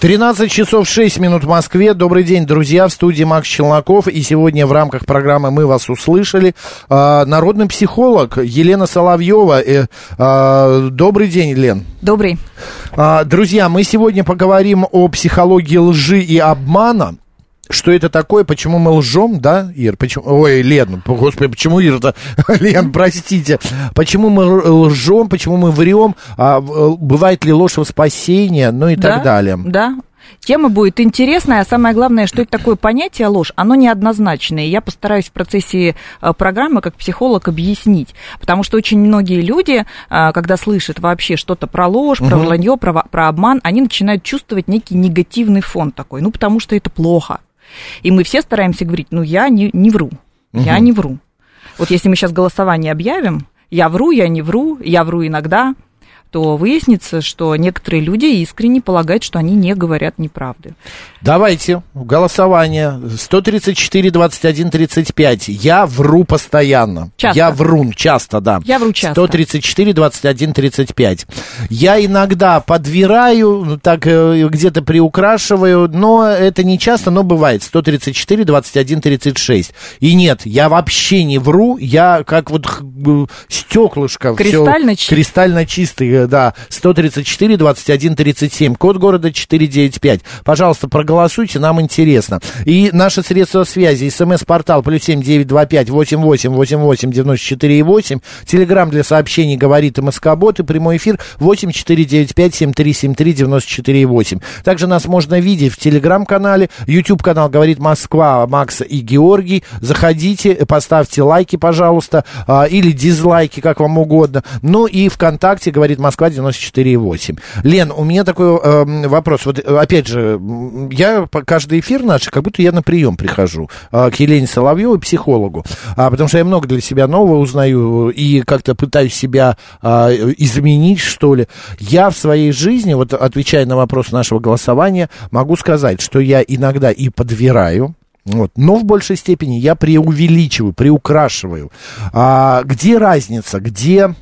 13 часов 6 минут в Москве. Добрый день, друзья. В студии Макс Челноков. И сегодня в рамках программы «Мы вас услышали» а, народный психолог Елена Соловьева. Э, а, добрый день, Лен. Добрый. А, друзья, мы сегодня поговорим о психологии лжи и обмана. Что это такое, почему мы лжем, да, Ир? Почему, ой, Лен, господи, почему Ир-то? Лен, простите. Почему мы лжем, почему мы врем, а, в- бывает ли ложь во спасение, ну и так далее. Да. Тема будет интересная, а самое главное, что это такое понятие ложь, оно неоднозначное. И я постараюсь в процессе э, программы как психолог объяснить. Потому что очень многие люди, э, когда слышат вообще что-то про ложь, про вранье, про, про обман, они начинают чувствовать некий негативный фон такой. Ну, потому что это плохо. И мы все стараемся говорить, ну, я не, не вру, я не вру. Вот если мы сейчас голосование объявим, я вру, я не вру, я вру иногда, то выяснится, что некоторые люди искренне полагают, что они не говорят неправды. Давайте, голосование. 134, 21, 35. Я вру постоянно. Часто. Я врун, часто, да. Я вру часто. 134, 21, 35. Я иногда подвираю, ну, так э, где-то приукрашиваю, но это не часто, но бывает. 134, 21, 36. И нет, я вообще не вру, я как вот стеклышко. Кристально чист. Кристально чистый, да. 134, 21, 37. Код города 495. Пожалуйста, проголосуйте, нам интересно. И наши средства связи. СМС-портал плюс семь девять два пять восемь восемь восемь восемь девяносто четыре и восемь. Телеграмм для сообщений говорит МСК-бот и прямой эфир восемь четыре девять пять семь три семь три девяносто четыре и восемь. Также нас можно видеть в Телеграм-канале, YouTube-канал говорит Москва, Макса и Георгий. Заходите, поставьте лайки, пожалуйста, а, или дизлайки, как вам угодно. Ну и ВКонтакте говорит Москва 94,8. Лен, у меня такой эм, вопрос. Вот э, опять же, я по каждый эфир наш, как будто я на прием прихожу а, к Елене Соловьевой, психологу, А, потому что я много для себя нового узнаю и как-то пытаюсь себя а, изменить, что ли. Я в своей жизни, вот отвечая на вопрос нашего голосования, могу сказать, что я иногда и подвираю, вот. Но в большей степени я преувеличиваю, приукрашиваю. А, где разница, где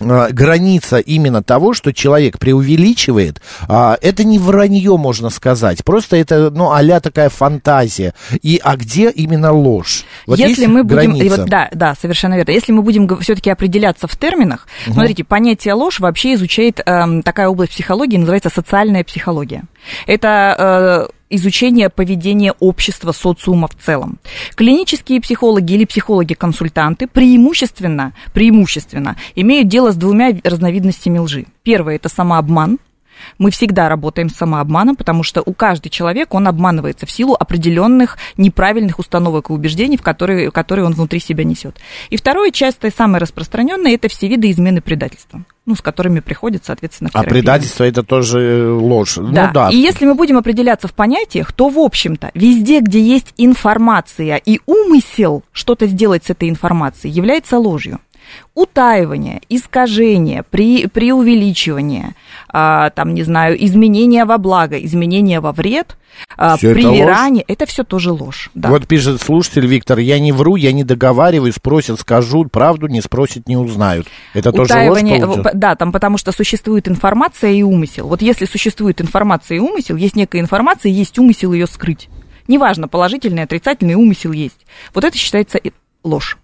граница именно того, что человек преувеличивает, а, это не вранье, можно сказать. Просто это, ну, а такая фантазия. И, а где именно ложь? Вот Если мы будем, граница? вот, да, да, совершенно верно. Если мы будем все-таки определяться в терминах, смотрите, понятие ложь вообще изучает эм, такая область психологии, называется социальная психология. Это э, изучение поведения общества, социума в целом. Клинические психологи или психологи-консультанты преимущественно, преимущественно имеют дело с двумя разновидностями лжи. Первое – это самообман, мы всегда работаем с самообманом, потому что у каждого человека он обманывается в силу определенных неправильных установок и убеждений, в которые, которые он внутри себя несет. И второе, часто и самое распространенное, это все виды измены предательства, ну, с которыми приходит, соответственно, к А терапии. предательство это тоже э, ложь. Да. Ну да. И если мы будем определяться в понятиях, то, в общем-то, везде, где есть информация и умысел что-то сделать с этой информацией, является ложью. Утаивание, искажение, при, преувеличивание, а, там, не знаю, изменение во благо, изменение во вред, а, это привирание, это все тоже ложь. Да. Вот пишет слушатель Виктор, я не вру, я не договариваю, спросят, скажу правду, не спросят, не узнают. Это тоже ложь Утаивание, получается? да, там потому что существует информация и умысел. Вот если существует информация и умысел, есть некая информация, есть умысел ее скрыть. Неважно, положительный, отрицательный умысел есть. Вот это считается ложь.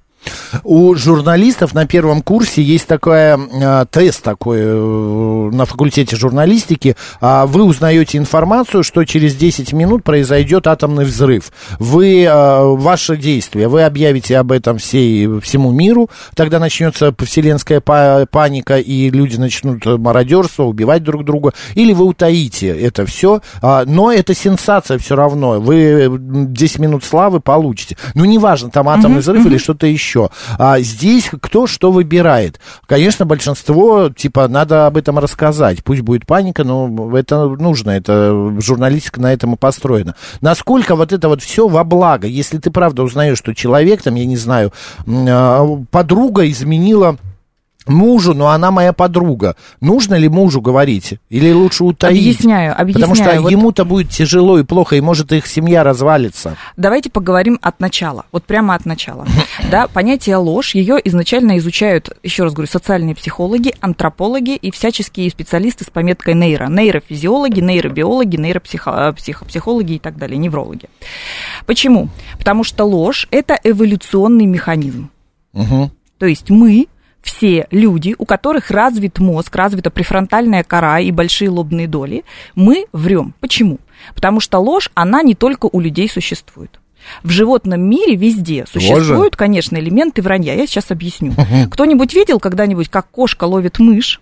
У журналистов на первом курсе есть такой э, тест такой э, на факультете журналистики. А вы узнаете информацию, что через 10 минут произойдет атомный взрыв. Вы, э, ваше действие, вы объявите об этом всей, всему миру, тогда начнется вселенская па- паника, и люди начнут мародерство, убивать друг друга, или вы утаите это все, а, но это сенсация все равно. Вы 10 минут славы получите. Ну, неважно, там атомный взрыв или что-то еще. А здесь кто что выбирает? Конечно, большинство, типа, надо об этом рассказать. Пусть будет паника, но это нужно, это журналистика на этом и построена. Насколько вот это вот все во благо, если ты правда узнаешь, что человек, там, я не знаю, а, подруга изменила мужу, но она моя подруга. Нужно ли мужу говорить? Или лучше утаить? Объясняю, Потому что объясняю. Вот- ему-то будет тяжело и плохо, и может их семья развалится. Давайте поговорим от начала, вот прямо от начала. Да, понятие ложь, ее изначально изучают, еще раз говорю, социальные психологи, антропологи и всяческие специалисты с пометкой нейро. Нейрофизиологи, нейробиологи, нейропсихологи и так далее, неврологи. Почему? Потому что ложь – это эволюционный механизм. Мгм. То есть мы все люди, у которых развит мозг, развита префронтальная кора и большие лобные доли, мы врем. Почему? Потому что ложь, она не только у людей существует. В животном мире везде существуют, конечно, элементы вранья. Я сейчас объясню. Кто-нибудь видел когда-нибудь, как кошка ловит мышь?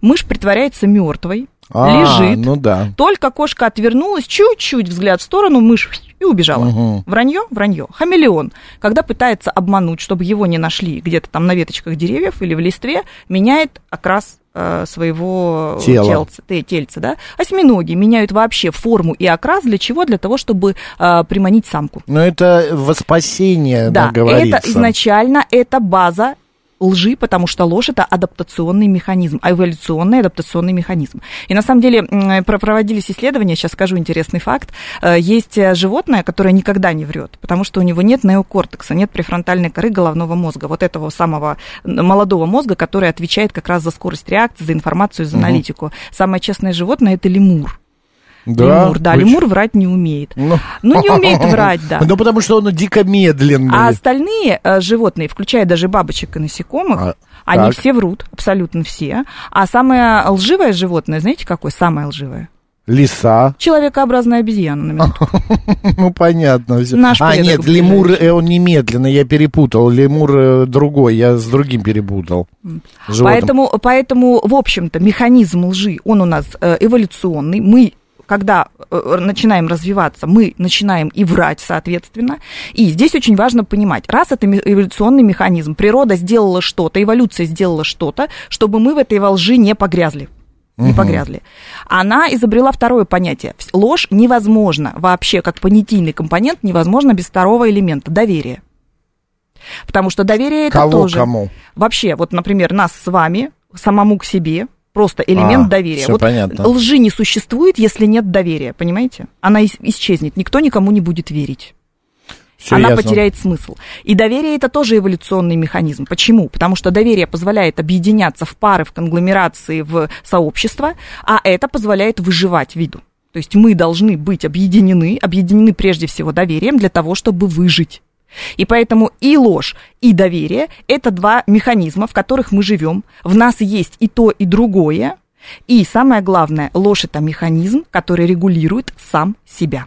Мышь притворяется мертвой, А, лежит. ну да. Только кошка отвернулась, чуть-чуть взгляд в сторону, мышь и убежала. Мгм. Вранье, вранье. Хамелеон, когда пытается обмануть, чтобы его не нашли где-то там на веточках деревьев или в листве, меняет окрас э, своего тельца, те- тельца, да. Осьминоги меняют вообще форму и окрас для чего? Для того, чтобы э, приманить самку. Но это во спасение, Да, да, говорится. это изначально это база лжи, потому что ложь это адаптационный механизм, а эволюционный адаптационный механизм. И на самом деле про- проводились исследования, сейчас скажу интересный факт. Э, Есть э, животное, которое никогда не врет, потому что у него нет неокортекса, нет префронтальной коры головного мозга, вот этого самого молодого мозга, который отвечает как раз за скорость реакции, за информацию, за аналитику. Самое честное животное это лемур. Лемур, да, Вы лемур врать не умеет. Ну. Ну, не умеет врать, да. Ну, потому что он дико медленный. А остальные э, животные, включая даже бабочек и насекомых, А, они так. все врут, абсолютно все. А самое лживое животное, знаете, какое самое лживое? Лиса. Человекообразная обезьяна. Ну, понятно. Наш а, нет, лемур, э, он не медленный, я перепутал. Лемур э, другой, я с другим перепутал. Животным. Поэтому, поэтому, в общем-то, механизм лжи, он у нас эволюционный. Мы когда э, начинаем развиваться, мы начинаем и врать, соответственно. И здесь очень важно понимать, раз это эволюционный механизм, природа сделала что-то, эволюция сделала что-то, чтобы мы в этой во лжи не погрязли. Не погрязли. Она изобрела второе понятие. Ложь невозможно вообще, как понятийный компонент, невозможно без второго элемента доверия. Потому что доверие это Кого тоже. кому? Вообще, вот, например, нас с вами, самому к себе, просто элемент А, доверия. вот понятно. лжи не существует, если нет доверия, понимаете? Она ис- исчезнет, никто никому не будет верить. Всё Она ясно. потеряет смысл. И доверие это тоже эволюционный механизм. Почему? Потому что доверие позволяет объединяться в пары, в конгломерации, в сообщества, а это позволяет выживать виду. То есть мы должны быть объединены, объединены прежде всего доверием для того, чтобы выжить. И поэтому и ложь, и доверие – это два механизма, в которых мы живем. В нас есть и то, и другое. И самое главное, ложь – это механизм, который регулирует сам себя.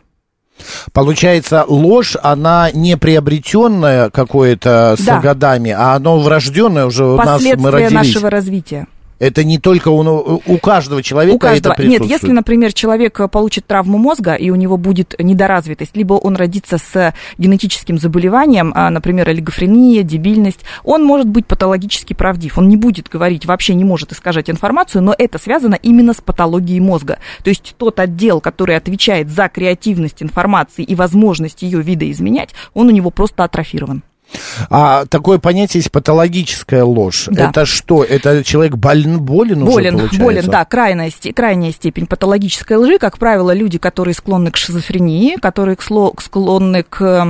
Получается, ложь, она не приобретенная какое-то с Да. годами, а оно врожденное уже у нас мы родились. нашего развития. Это не только у, у каждого человека У каждого. это Нет, присутствует. если, например, человек получит травму мозга, и у него будет недоразвитость, либо он родится с генетическим заболеванием, а, например, олигофрения, дебильность, он может быть патологически правдив. Он не будет говорить, вообще не может искажать информацию, но это связано именно с патологией мозга. То есть тот отдел, который отвечает за креативность информации и возможность ее видоизменять, он у него просто атрофирован. А такое понятие есть патологическая ложь. Да. Это что? Это человек болен, болен, уже, Болен, получается? болен, да, крайняя, крайняя степень патологической лжи, как правило, люди, которые склонны к шизофрении, которые склонны к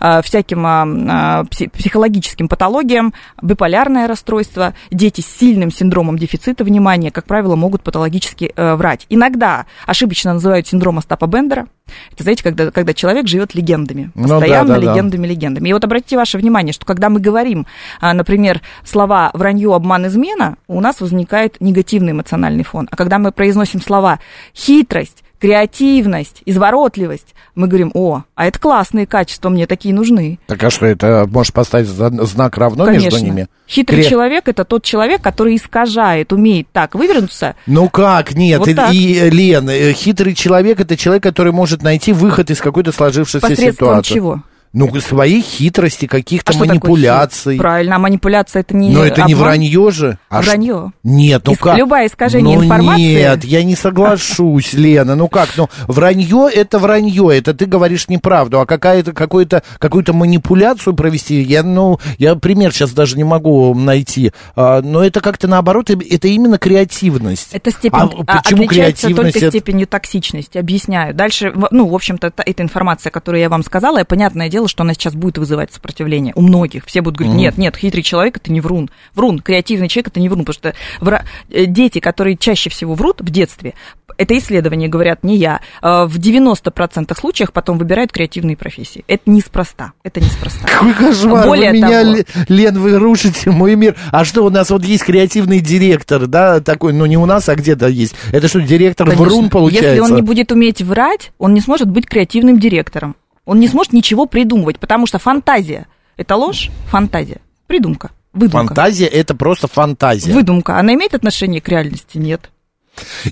а, всяким а, а, пси- психологическим патологиям, биполярное расстройство, дети с сильным синдромом дефицита внимания, как правило, могут патологически э, врать. Иногда ошибочно называют синдром Остапа Бендера, Это, знаете, когда, когда человек живет легендами, Ну да, постоянно да, да. легендами, легендами. И вот обратите ваше внимание, что когда мы говорим, а, например, слова вранье, обман, измена, у нас возникает негативный эмоциональный фон. А когда мы произносим слова хитрость, креативность, изворотливость, мы говорим, о, а это классные качества, мне такие нужны. Так а что, это можешь поставить знак равно Конечно. между ними? Хитрый Кре- человек это тот человек, который искажает, умеет так вывернуться. Ну как, нет, Вот и, так. и, Лен, э, хитрый человек это человек, который может найти выход из какой-то сложившейся Посредством ситуации. чего? Ну, своей хитрости, каких-то А манипуляций. Правильно, а манипуляция это не Но это не обман. вранье же. А ш- Вранье. Нет, ну Иск- как? любое искажение ну, информации- Нет, я не соглашусь, Лена. Ну как? Ну, вранье это вранье, это ты говоришь неправду, а какая-то какую-то какую-то манипуляцию провести, я, ну, я пример сейчас даже не могу найти. А, но это как-то наоборот, это именно креативность. Это степень, А а, почему отличается только креативность? это- степенью токсичности. Объясняю. Дальше, ну, в общем-то, та- эта информация, которую я вам сказала, и понятное дело, что она сейчас будет вызывать сопротивление у многих. Все будут говорить, нет, нет, хитрый человек это не врун. Врун, креативный человек это не врун, потому что вра- э, дети, которые чаще всего врут в детстве, это исследования говорят, не я, э, в 90% случаях потом выбирают креативные профессии. Это неспроста. Это неспроста. Какой кошмар, Более вы меня, того- Ле- Лен, вы рушите мой мир. А что, у нас вот есть креативный директор, да, такой, ну не у нас, а где-то есть. Это что, директор Конечно. врун получается? Если он не будет уметь врать, он не сможет быть креативным директором. Он не сможет ничего придумывать, потому что фантазия – это ложь, фантазия, придумка, выдумка. Фантазия это просто фантазия. Выдумка. Она имеет отношение к реальности? Нет.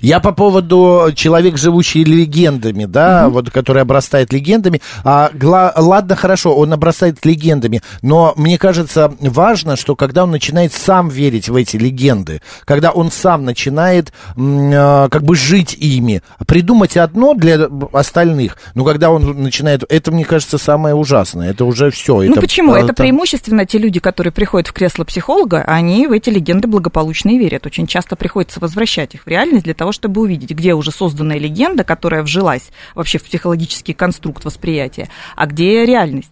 Я по поводу человек, живущий легендами, да, вот который обрастает легендами. А, гла- ладно, хорошо, он обрастает легендами, но мне кажется важно, что когда он начинает сам верить в эти легенды, когда он сам начинает а, как бы жить ими, придумать одно для остальных, но когда он начинает, это мне кажется самое ужасное, это уже все. ну почему? Это преимущественно те люди, которые приходят в кресло психолога, они в эти легенды благополучно и верят. Очень часто приходится возвращать их в реальность для того, чтобы увидеть, где уже созданная легенда, которая вжилась вообще в психологический конструкт восприятия, а где реальность.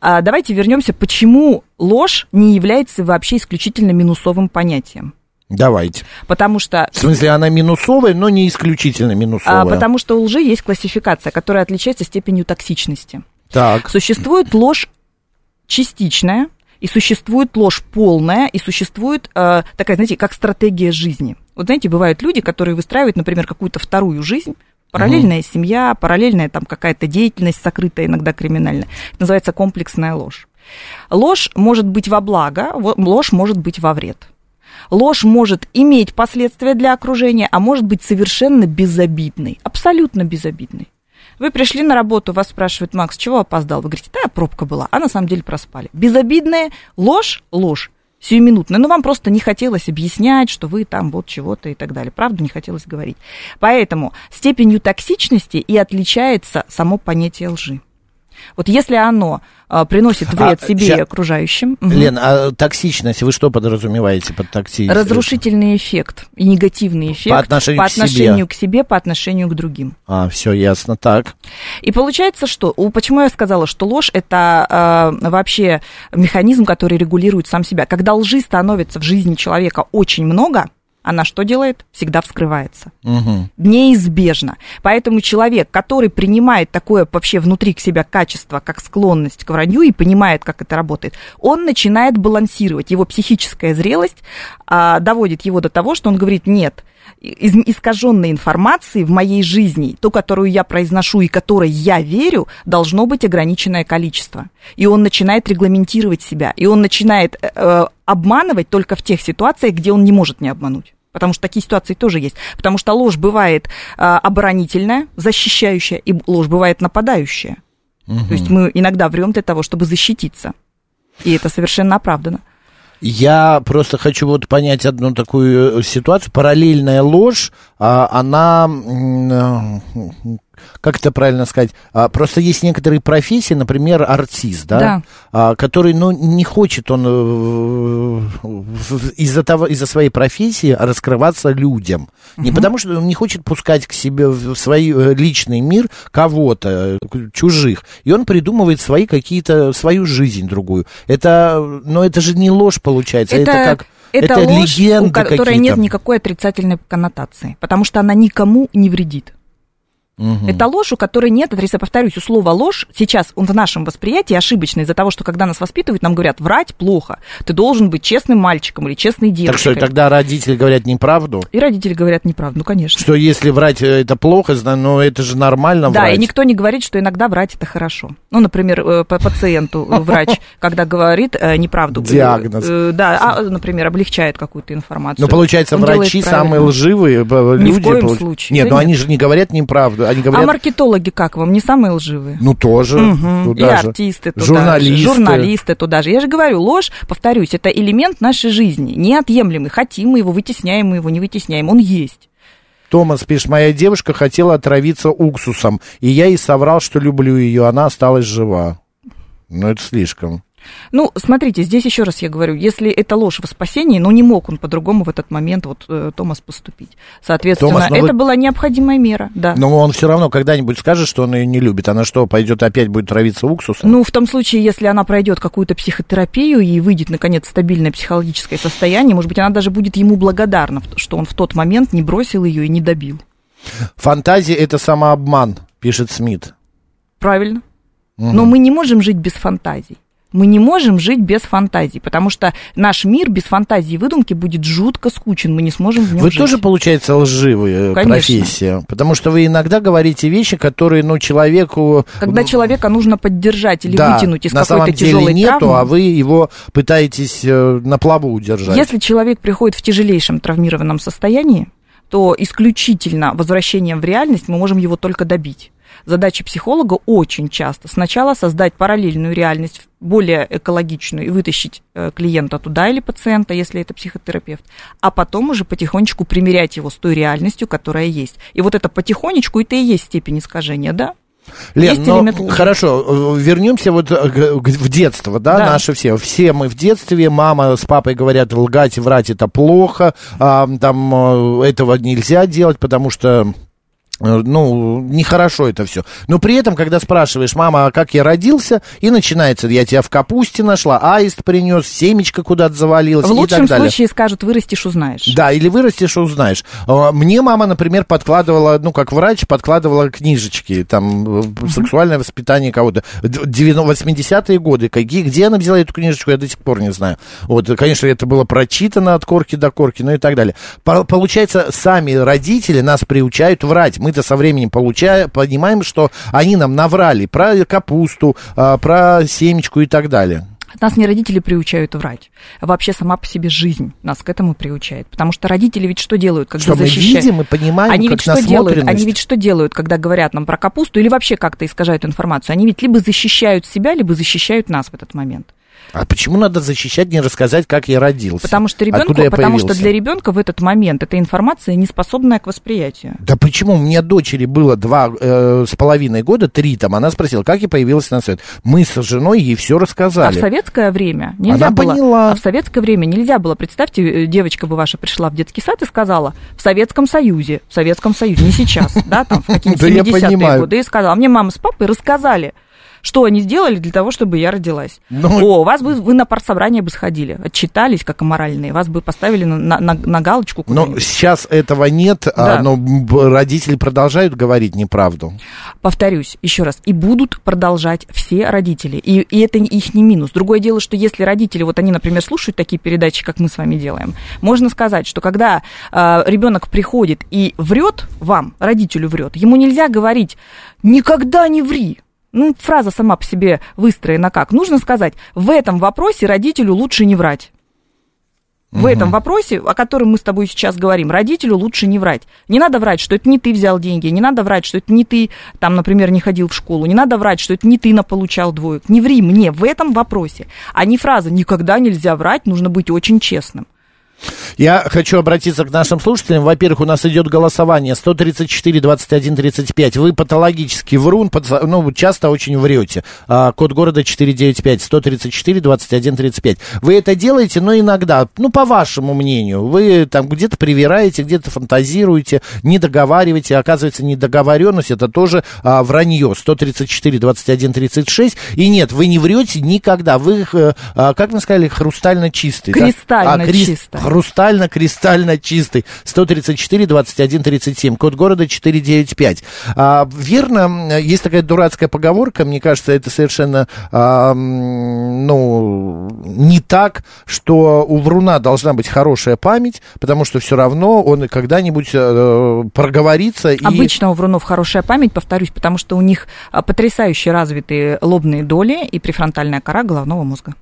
А давайте вернемся, почему ложь не является вообще исключительно минусовым понятием. Давайте. Потому что В смысле, она минусовая, но не исключительно минусовая. а, потому что у лжи есть классификация, которая отличается степенью токсичности. Так. Существует ложь частичная, и существует ложь полная, и существует э, такая, знаете, как стратегия жизни. Вот знаете, бывают люди, которые выстраивают, например, какую-то вторую жизнь, параллельная семья, параллельная там какая-то деятельность сокрытая, иногда криминальная. Это называется комплексная ложь. Ложь может быть во благо, ложь может быть во вред. Ложь может иметь последствия для окружения, а может быть совершенно безобидной, абсолютно безобидной. Вы пришли на работу, вас спрашивают, Макс, чего опоздал? Вы говорите, да, пробка была, а на самом деле проспали. Безобидная ложь, ложь, сиюминутная, но вам просто не хотелось объяснять, что вы там вот чего-то и так далее. Правда, не хотелось говорить. Поэтому степенью токсичности и отличается само понятие лжи. Вот если оно а, приносит вред А, себе ща- и окружающим, мгм, Лен, а токсичность, вы что подразумеваете под токсичностью? разрушительный эффект и негативный эффект По отношению по к себе. отношению к себе, по отношению к другим. А, все ясно, так. И получается, что... Почему я сказала, что ложь – это э, вообще механизм, который регулирует сам себя. Когда лжи становится в жизни человека очень много, она что делает? Всегда вскрывается. Мгм. Неизбежно. Поэтому человек, который принимает такое вообще внутри к себя качество, как склонность к вранью, и понимает, как это работает, он начинает балансировать. Его психическая зрелость а, доводит его до того, что он говорит, нет, из искаженной информации в моей жизни, ту, которую я произношу и которой я верю, должно быть ограниченное количество. И он начинает регламентировать себя, и он начинает э, э, обманывать только в тех ситуациях, где он не может не обмануть. Потому что такие ситуации тоже есть. Потому что ложь бывает э, оборонительная, защищающая, и ложь бывает нападающая. То есть мы иногда врем для того, чтобы защититься. И это совершенно оправдано. Я просто хочу вот понять одну такую э, ситуацию. Параллельная ложь, а, она, э, как это правильно сказать, А, просто есть некоторые профессии, например, артист, да, Да. А, который, ну, не хочет он э, из-за того, из-за своей профессии раскрываться людям. Не потому, что он не хочет пускать к себе в свой э, личный мир кого-то, чужих. И он придумывает свои какие-то, свою жизнь другую. Это, но это же не ложь получается, это, как... это это ложь, у которой нет никакой отрицательной коннотации, потому что она никому не вредит. Это ложь, у которой нет адреса. Повторюсь, у слова ложь сейчас он в нашем восприятии ошибочно из-за того, что когда нас воспитывают, нам говорят, врать плохо. Ты должен быть честным мальчиком или честной Так девочкой. что тогда родители говорят неправду? И родители говорят неправду, ну, конечно. Что если врать э, это плохо, но это же нормально Да, врать. и никто не говорит, что иногда врать это хорошо. Ну, например, э, по пациенту врач, когда говорит э, неправду. Диагноз. Да, а, например, облегчает какую-то информацию. Ну, получается, врачи самые лживые э, Ни в люди. коем случае. Нет, Да ну они же не говорят неправду. Они А говорят, маркетологи как вам? Не самые лживые? ну тоже. Мгм. туда и же. артисты туда Журналисты. же, журналисты туда же. Я же говорю, ложь, повторюсь, это элемент нашей жизни, неотъемлемый. Хотим мы его, вытесняем мы его, не вытесняем, он есть. Томас пишет, моя девушка хотела отравиться уксусом, и я ей соврал, что люблю ее, она осталась жива. Ну, это слишком. Ну, смотрите, здесь еще раз я говорю, если это ложь во спасении, ну, не мог он по-другому в этот момент, вот, э, Томас, поступить. Соответственно, Томас, но это вы- была необходимая мера, да. Но он все равно когда-нибудь скажет, что он ее не любит. Она что, пойдет опять будет травиться уксусом? Ну, в том случае, если она пройдет какую-то психотерапию и выйдет, наконец, в стабильное психологическое состояние, может быть, она даже будет ему благодарна, что он в тот момент не бросил ее и не добил. Фантазия это самообман, пишет Смит. Правильно. Но мы не можем жить без фантазий. Мы не можем жить без фантазий, потому что наш мир без фантазии и выдумки будет жутко скучен, мы не сможем в нем Вы жить. тоже, получается, лживая Конечно. профессия? Потому что вы иногда говорите вещи, которые, ну, человеку... Когда человека нужно поддержать или да, вытянуть из какой-то тяжелой нету, травмы, а вы его пытаетесь э, на плаву удержать. Если человек приходит в тяжелейшем травмированном состоянии, то исключительно возвращением в реальность мы можем его только добить. Задача психолога очень часто сначала создать параллельную реальность, более экологичную, и вытащить э, клиента туда или пациента, если это психотерапевт, а потом уже потихонечку примерять его с той реальностью, которая есть. И вот это потихонечку, это и есть степень искажения, да? Лен, Есть ну, хорошо, э, вернемся вот э, в детство, да, Да. наши все. Все мы в детстве, мама с папой говорят, лгать и врать это плохо, а, там этого нельзя делать, потому что ну, нехорошо это все. Но при этом, когда спрашиваешь, мама, а как я родился, и начинается, я тебя в капусте нашла, аист принес, семечко куда-то завалилось В и лучшем так далее. случае скажут, вырастешь, узнаешь. Да, или вырастешь, узнаешь. А, Мне мама, например, подкладывала, ну, как врач, подкладывала книжечки, там, э, сексуальное воспитание кого-то. Д- 90 80-е годы, какие, где она взяла эту книжечку, я до сих пор не знаю. Вот, конечно, это было прочитано от корки до корки, ну и так далее. По- Получается, сами родители нас приучают врать. Мы-то со временем получаем, понимаем, что они нам наврали про капусту, а, про семечку и так далее. Нас не родители приучают врать. а Вообще сама по себе жизнь нас к этому приучает. Потому что родители ведь что делают, когда Что мы защищают? видим и понимаем, они как ведь что делают? Они ведь что делают, когда говорят нам про капусту или вообще как-то искажают информацию? Они ведь либо защищают себя, либо защищают нас в этот момент. А почему надо защищать, не рассказать, как я родился? Потому что ребенку, я потому что появился? для ребенка в этот момент эта информация не способная к восприятию. Да почему? У меня дочери было два э, с половиной года, три там. Она спросила, как я появилась на свет. Мы с женой ей все А в рассказали. советское время нельзя Она было. поняла. А в советское время нельзя было. Представьте, э, девочка бы ваша пришла в детский сад и сказала: в Советском Союзе, в Советском Союзе, не сейчас, да, там в какие-нибудь Да я 70-е понимаю. годы, и сказала: мне мама с папой рассказали. Что они сделали для того, чтобы я родилась? Ну- О, вас бы вы на партсобрание бы сходили, отчитались как аморальные, вас бы поставили на, на- на- на галочку. Но куда-нибудь. сейчас этого нет, а, Да. но родители продолжают говорить неправду. Повторюсь еще раз, и будут продолжать все родители. И, и это их не минус. Другое дело, что если родители, вот они, например, слушают такие передачи, как мы с вами делаем, можно сказать, что когда ребенок приходит и врет вам, родителю врет, ему нельзя говорить никогда не ври. Ну, фраза сама по себе выстроена как? Нужно сказать, в этом вопросе родителю лучше не врать. В этом вопросе, о котором мы с тобой сейчас говорим, родителю лучше не врать. Не надо врать, что это не ты взял деньги, не надо врать, что это не ты, там, например, не ходил в школу, не надо врать, что это не ты наполучал двоек. Не ври мне в этом вопросе. А не фраза «никогда нельзя врать», нужно быть очень честным. Я хочу обратиться к нашим слушателям. Во-первых, у нас идет голосование 134 21 35. Вы патологический врун, ну, часто очень врете. А, код города 495 134 21 35. Вы это делаете, но иногда, ну, по вашему мнению, вы там где-то привираете, где-то фантазируете, не договариваете. Оказывается, недоговоренность это тоже а, вранье. 134 21 36. И нет, вы не врете никогда. Вы, э, а, как мы сказали, хрустально чистый. да? Кристально А, крис- чисто. Хрустально-кристально чистый. 134 21 37, код города 495. А, верно, есть такая дурацкая поговорка, мне кажется, это совершенно, а, ну, не так, что у вруна должна быть хорошая память, потому что все равно он когда-нибудь э, проговорится и... Обычно у врунов хорошая память, повторюсь, потому что у них а, потрясающе развитые лобные доли и префронтальная кора головного мозга.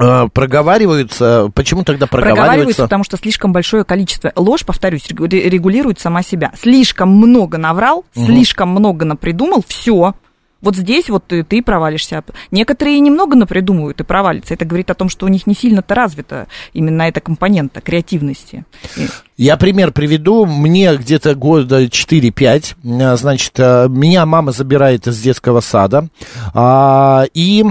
Э, проговариваются. Почему тогда Проговариваются, проговариваются? потому что слишком большое количество. Ложь, повторюсь, регу- ре- регулирует сама себя. Слишком много наврал, слишком много напридумал, все. Вот здесь вот ты, ты провалишься. Некоторые немного напридумывают и провалятся. Это говорит о том, что у них не сильно-то развита именно эта компонента креативности. Я пример приведу. Мне где-то года 4-5. э, Значит, э, меня мама забирает из детского сада. а, И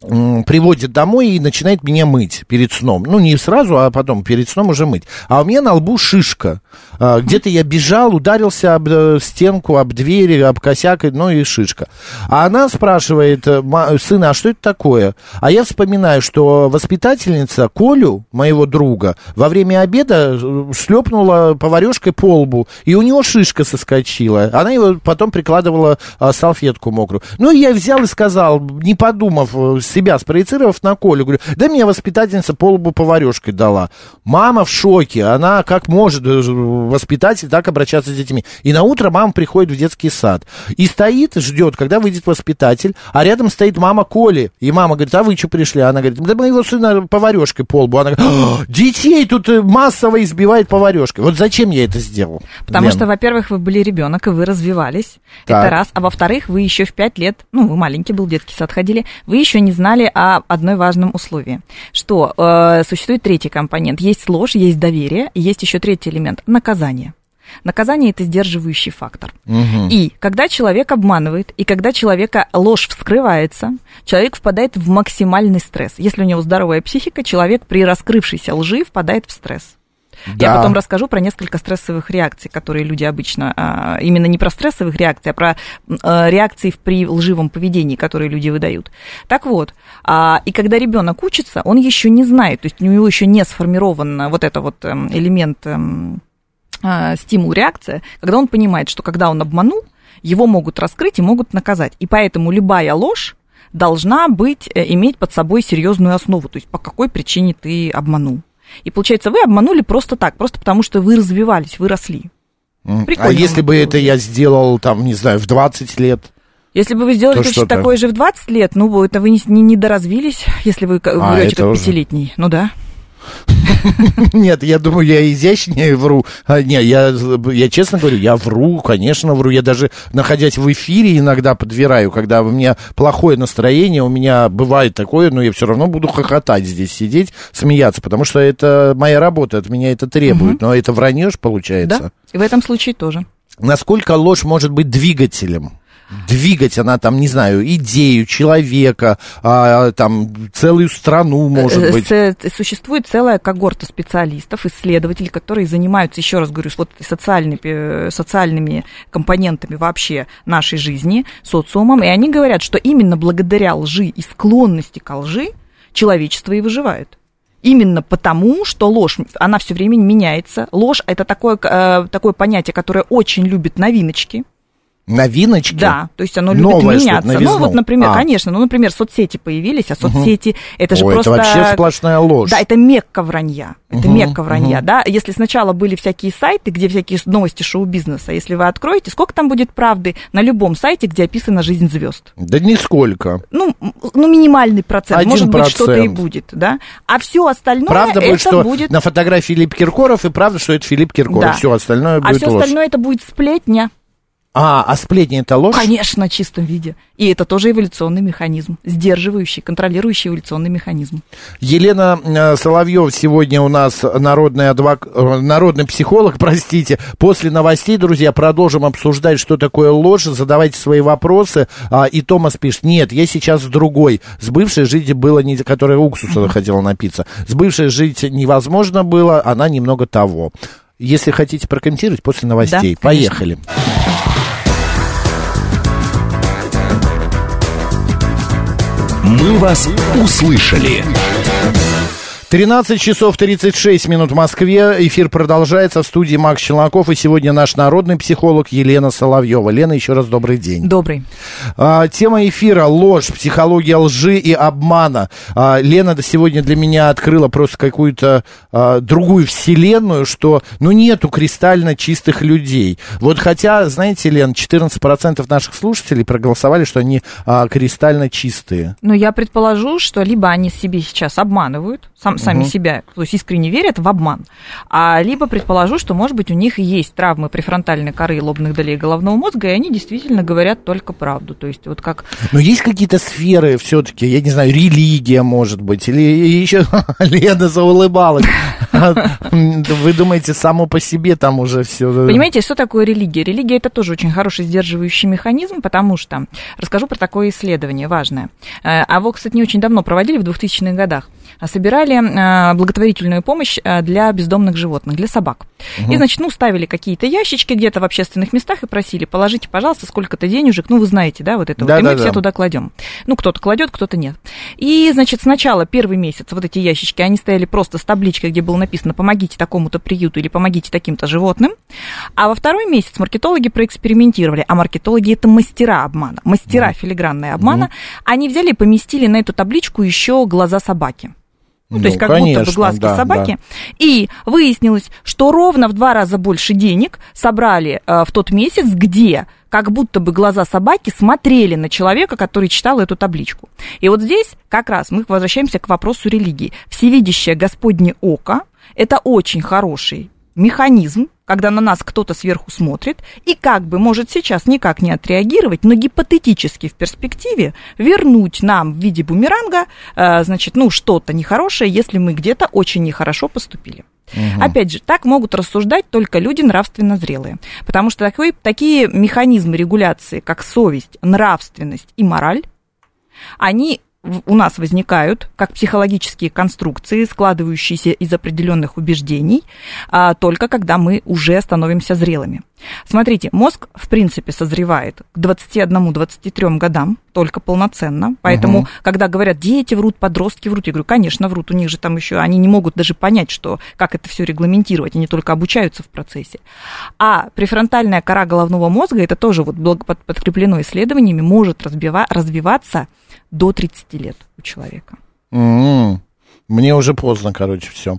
приводит домой и начинает меня мыть перед сном. Ну, не сразу, а потом перед сном уже мыть. А у меня на лбу шишка. А, Где-то я бежал, ударился об э, стенку, об двери, об косяк, ну и шишка. А она спрашивает э, «Ма- сына, а что это такое? А я вспоминаю, что воспитательница Колю, моего друга, во время обеда э, шлепнула поварешкой по лбу, и у него шишка соскочила. Она его потом прикладывала салфетку мокрую. Ну, и я взял и сказал, не подумав, себя спроецировав на Колю, говорю, да мне воспитательница по лбу поварешкой дала. Мама в шоке, она как может, э, воспитатель, так обращаться с детьми. И на утро мама приходит в детский сад и стоит, ждет, когда выйдет воспитатель, а рядом стоит мама Коли. И мама говорит, а вы что пришли? Она говорит, да моего сына поварешкой по лбу. Она говорит, «А, детей тут э, массово избивает поварешкой. Вот зачем я это сделал? Потому Лен? что, во-первых, вы были ребенок, и вы развивались. Так. Это раз. А во-вторых, вы еще в пять лет, ну, вы маленький был, детский сад ходили, вы еще не знали о одной важном условии. Что э, существует третий компонент. Есть ложь, есть доверие, и есть еще третий элемент – наказание. Наказание – это сдерживающий фактор. И когда человек обманывает, и когда человека ложь вскрывается, человек впадает в максимальный стресс. Если у него здоровая психика, человек при раскрывшейся лжи впадает в стресс. Я Да. потом расскажу про несколько стрессовых реакций, которые люди обычно, а, именно не про стрессовых реакций, а про а, реакции при лживом поведении, которые люди выдают. Так вот, а, и когда ребенок учится, он еще не знает, то есть у него еще не сформирован вот это вот эм, элемент эм, а, стимул-реакция, когда он понимает, что когда он обманул, его могут раскрыть и могут наказать. И поэтому любая ложь должна быть, э, иметь под собой серьезную основу, то есть по какой причине ты обманул. И получается, вы обманули просто так, просто потому что вы развивались, вы росли. А Прикольно если бы это я сделал, там, не знаю, в 20 лет? Если бы вы сделали То точно такое же в 20 лет, ну, это вы не, не, не доразвились, если вы А, это как пятилетний. Ну да. Нет, я думаю, я изящнее вру. А, не, я, я честно говорю, я вру, конечно, вру. Я даже, находясь в эфире, иногда подвираю, когда у меня плохое настроение, у меня бывает такое, но я все равно буду хохотать здесь, сидеть, смеяться, потому что это моя работа, от меня это требует. Но это вранье ж получается. Да. И в этом случае тоже. Насколько ложь может быть двигателем? Двигать она там, не знаю, идею человека, а, там целую страну, может Э, быть. с- Существует целая когорта специалистов, исследователей, которые занимаются, еще раз говорю, вот социальными, э, социальными компонентами вообще нашей жизни, социумом, и они говорят, что именно благодаря лжи и склонности к лжи человечество и выживает. Именно потому, что ложь, она все время меняется. Ложь это такое, э, такое понятие, которое очень любит новиночки. Новиночки? Да, то есть оно любит Новое меняться. новизну? Ну, вот, например, А. конечно, ну, например, соцсети появились, а соцсети это же Ой, просто. это вообще сплошная ложь. Да, это мекка вранья. Это Мгм, мекка вранья, да. Если сначала были всякие сайты, где всякие новости шоу-бизнеса, если вы откроете, сколько там будет правды на любом сайте, где описана жизнь звезд? Да нисколько. Ну, ну минимальный процент, Один может быть, что-то и будет, да. А все остальное Правда это будет, что будет. на фотографии Филипп Киркоров, и правда, что это Филипп Киркоров. Да. Все остальное А будет все ложь. остальное это будет сплетня. А, а сплетни это ложь? Конечно, в чистом виде. И это тоже эволюционный механизм, сдерживающий, контролирующий эволюционный механизм. Елена э, Соловьев сегодня у нас народный, адвок... э, народный психолог, простите. После новостей, друзья, продолжим обсуждать, что такое ложь. Задавайте свои вопросы. А, и Томас пишет, нет, я сейчас с другой. С бывшей жить было, не... которая уксуса хотела напиться. С бывшей жить невозможно было, она немного того. Если хотите прокомментировать, после новостей. Да, конечно. «Мы вас услышали». 13 часов 36 минут в Москве. Эфир продолжается в студии Макс Челноков. И сегодня наш народный психолог Елена Соловьева. Лена, еще раз добрый день. Добрый. А, тема эфира «Ложь, психология лжи и обмана». А, Лена сегодня для меня открыла просто какую-то а, другую вселенную, что, ну, нету кристально чистых людей. Вот хотя, знаете, Лен, 14% наших слушателей проголосовали, что они а, кристально чистые. Ну, я предположу, что либо они себе сейчас обманывают, сам, сами себя, то есть искренне верят в обман, а либо предположу, что, может быть, у них есть травмы префронтальной коры лобных долей головного мозга, и они действительно говорят только правду. То есть вот как... Но есть какие-то сферы все-таки, я не знаю, религия, может быть, или еще Лена заулыбалась. Вы думаете, само по себе там уже все... Понимаете, что такое религия? Религия это тоже очень хороший сдерживающий механизм, потому что расскажу про такое исследование важное. Э, А его, кстати, не очень давно проводили, в 2000-х годах. Собирали э, благотворительную помощь э, для бездомных животных, для собак. И, значит, ну, ставили какие-то ящички где-то в общественных местах и просили, положите, пожалуйста, сколько-то денежек, ну, вы знаете, да, вот это Да, вот, и да, мы да. все туда кладем. Ну, кто-то кладет, кто-то нет. И, значит, сначала первый месяц вот эти ящички, они стояли просто с табличкой, где было написано «помогите такому-то приюту» или «помогите таким-то животным». А во второй месяц маркетологи проэкспериментировали, а маркетологи это мастера обмана, мастера филигранной обмана. Они взяли и поместили на эту табличку еще глаза собаки. Ну, то есть как будто конечно, бы глазки да, собаки. И выяснилось, что ровно в два раза больше денег собрали э, в тот месяц, где как будто бы глаза собаки смотрели на человека, который читал эту табличку. И вот здесь как раз мы возвращаемся к вопросу религии. Всевидящее Господне око – это очень хороший механизм, когда на нас кто-то сверху смотрит и как бы может сейчас никак не отреагировать, но гипотетически в перспективе вернуть нам в виде бумеранга, э, значит, ну, что-то нехорошее, если мы где-то очень нехорошо поступили. Опять же, так могут рассуждать только люди нравственно зрелые, потому что такой, такие механизмы регуляции, как совесть, нравственность и мораль, они у нас возникают как психологические конструкции, складывающиеся из определенных убеждений, а, только когда мы уже становимся зрелыми. Смотрите, мозг, в принципе, созревает к 21-23 годам только полноценно. Поэтому, когда говорят, дети врут, подростки врут, я говорю, конечно, врут. У них же там еще, они не могут даже понять, что, как это все регламентировать. Они только обучаются в процессе. А префронтальная кора головного мозга, это тоже вот подкреплено исследованиями, может разбива- развиваться до 30 лет у человека. М, Мне уже поздно, короче, все.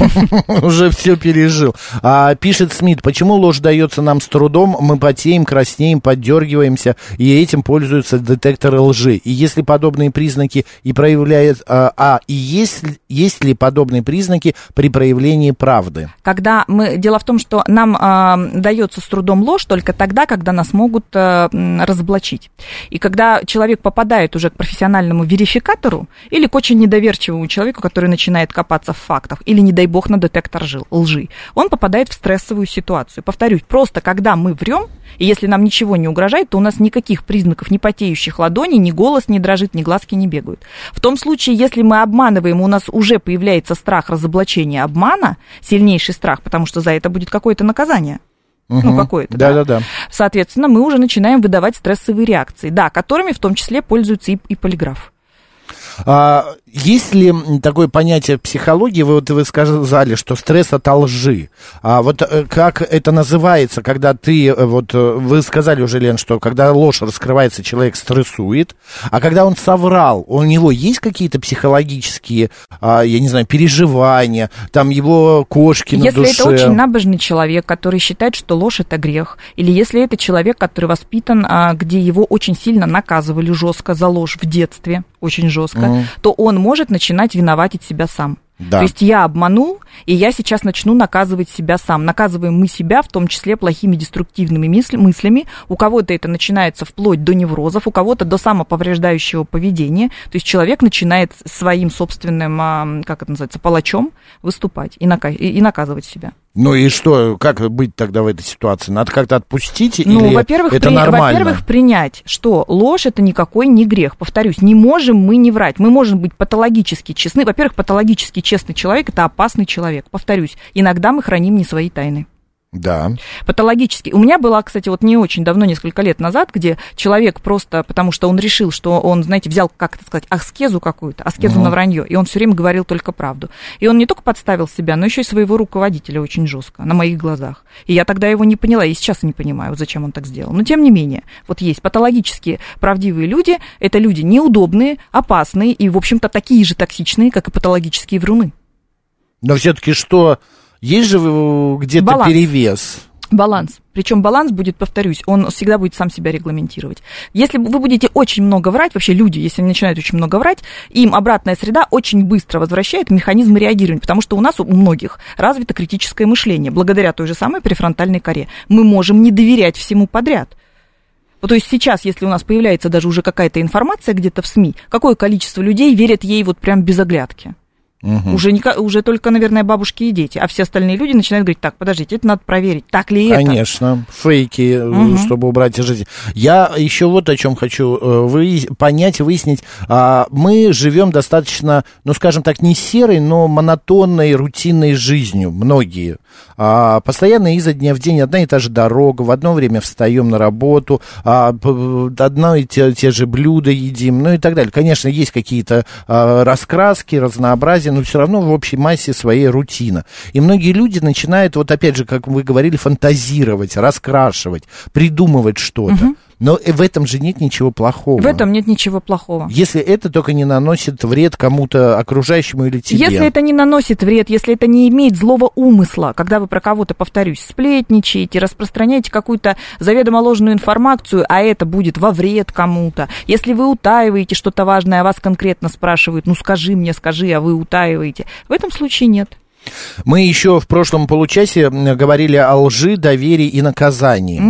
Уже все пережил. А, пишет Смит, почему ложь дается нам с трудом, мы потеем, краснеем, поддергиваемся, и этим пользуются детекторы лжи. И если подобные признаки и проявляет... А, а, и есть, есть ли подобные признаки при проявлении правды? Когда мы... Дело в том, что нам а, дается с трудом ложь только тогда, когда нас могут м, разоблачить. И когда человек попадает уже к профессиональному верификатору или к очень недоверчивому человеку, который начинает копаться в фактах, или, не дай бог, на детектор жил- лжи, он попадает в стрессовую ситуацию. Повторюсь, просто когда мы врем, и если нам ничего не угрожает, то у нас никаких признаков ни потеющих ладоней, ни голос не дрожит, ни глазки не бегают. В том случае, если мы обманываем, у нас уже появляется страх разоблачения обмана, сильнейший страх, потому что за это будет какое-то наказание. Ну, Мгм. какое-то, да. Да-да-да. Соответственно, мы уже начинаем выдавать стрессовые реакции, да, которыми в том числе пользуется и, и полиграф. А, есть ли такое понятие в психологии, вы, вот вы сказали, что стресс от лжи. А вот э, как это называется, когда ты, э, вот э, вы сказали уже, Лен, что когда ложь раскрывается, человек стрессует, а когда он соврал, у него есть какие-то психологические, а, я не знаю, переживания, там его кошки на Если душе? это очень набожный человек, который считает, что ложь это грех, или если это человек, который воспитан, а, где его очень сильно наказывали жестко за ложь в детстве, очень жестко, Мгм. то он может начинать виноватить себя сам. Да. То есть я обманул, и я сейчас начну наказывать себя сам. Наказываем мы себя, в том числе плохими деструктивными мысли- мыслями. У кого-то это начинается вплоть до неврозов, у кого-то до самоповреждающего поведения. То есть человек начинает своим собственным, а, как это называется, палачом выступать и, нака- и- и наказывать себя. Ну и что, как быть тогда в этой ситуации? Надо как-то отпустить Ну, или во-первых, это при- нормально? во-первых, принять, что ложь это никакой не грех. Повторюсь, не можем мы не врать. Мы можем быть патологически честны. Во-первых, патологически честный человек это опасный человек. Повторюсь, иногда мы храним не свои тайны. Да. Патологически. У меня была, кстати, вот не очень давно, несколько лет назад, где человек просто, потому что он решил, что он, знаете, взял, как это сказать, аскезу какую-то, аскезу Мгм. на вранье, и он все время говорил только правду. И он не только подставил себя, но еще и своего руководителя очень жестко, на моих глазах. И я тогда его не поняла, и сейчас не понимаю, вот зачем он так сделал. Но тем не менее, вот есть патологически правдивые люди, это люди неудобные, опасные и, в общем-то, такие же токсичные, как и патологические вруны. Но все-таки что, есть же где-то перевес? Баланс. Причем баланс будет, повторюсь, он всегда будет сам себя регламентировать. Если вы будете очень много врать, вообще люди, если они начинают очень много врать, им обратная среда очень быстро возвращает механизмы реагирования, потому что у нас у многих развито критическое мышление, благодаря той же самой префронтальной коре. Мы можем не доверять всему подряд. Вот, то есть сейчас, если у нас появляется даже уже какая-то информация где-то в СМИ, какое количество людей верят ей вот прям без оглядки? Мгм. Уже, не, уже только, наверное, бабушки и дети. А все остальные люди начинают говорить, так, подождите, это надо проверить, так ли это? Конечно, фейки, Мгм. чтобы убрать из жизни. Я еще вот о чем хочу э, вы, понять, выяснить. А, мы живем достаточно, ну, скажем так, не серой, но монотонной, рутинной жизнью, многие. А, постоянно изо дня в день одна и та же дорога, в одно время встаем на работу, а, одно и те, те же блюда едим, ну и так далее. Конечно, есть какие-то раскраски, разнообразие, но все равно в общей массе своей рутина. И многие люди начинают, вот опять же, как вы говорили, фантазировать, раскрашивать, придумывать что-то. Но в этом же нет ничего плохого. В этом нет ничего плохого. Если это только не наносит вред кому-то окружающему или тебе. Если это не наносит вред, если это не имеет злого умысла, когда вы про кого-то, повторюсь, сплетничаете, распространяете какую-то заведомо ложную информацию, а это будет во вред кому-то, если вы утаиваете что-то важное, а вас конкретно спрашивают, ну скажи мне, скажи, а вы утаиваете, в этом случае нет. Мы еще в прошлом получасе говорили о лжи, доверии и наказании.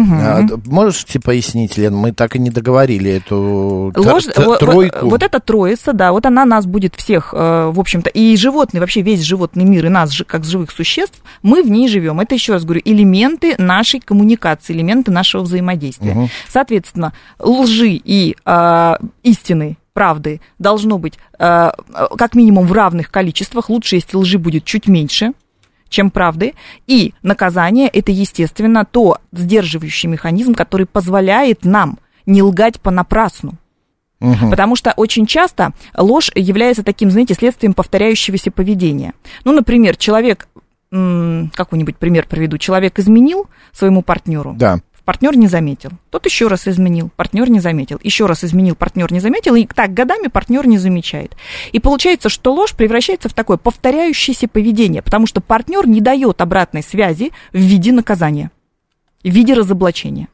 Д- можете пояснить, Лен? Мы так и не договорили эту Ложь, тройку. вот, вот эта троица, да, вот она нас будет всех, э, в общем-то, и животные, вообще весь животный мир, и нас, как живых существ, мы в ней живем. Это, еще раз говорю, элементы нашей коммуникации, элементы нашего взаимодействия. Мгм. Соответственно, лжи и э, истины, правды должно быть э, как минимум в равных количествах. Лучше, если лжи будет чуть меньше, чем правды. И наказание – это, естественно, то сдерживающий механизм, который позволяет нам не лгать понапрасну. Мгм. Потому что очень часто ложь является таким, знаете, следствием повторяющегося поведения. Ну, например, человек, какой-нибудь пример приведу, человек изменил своему партнеру, Да. Партнер не заметил. Тот еще раз изменил, партнер не заметил. Еще раз изменил, партнер не заметил. И так годами партнер не замечает. И получается, что ложь превращается в такое повторяющееся поведение, потому что партнер не дает обратной связи в виде наказания, в виде разоблачения.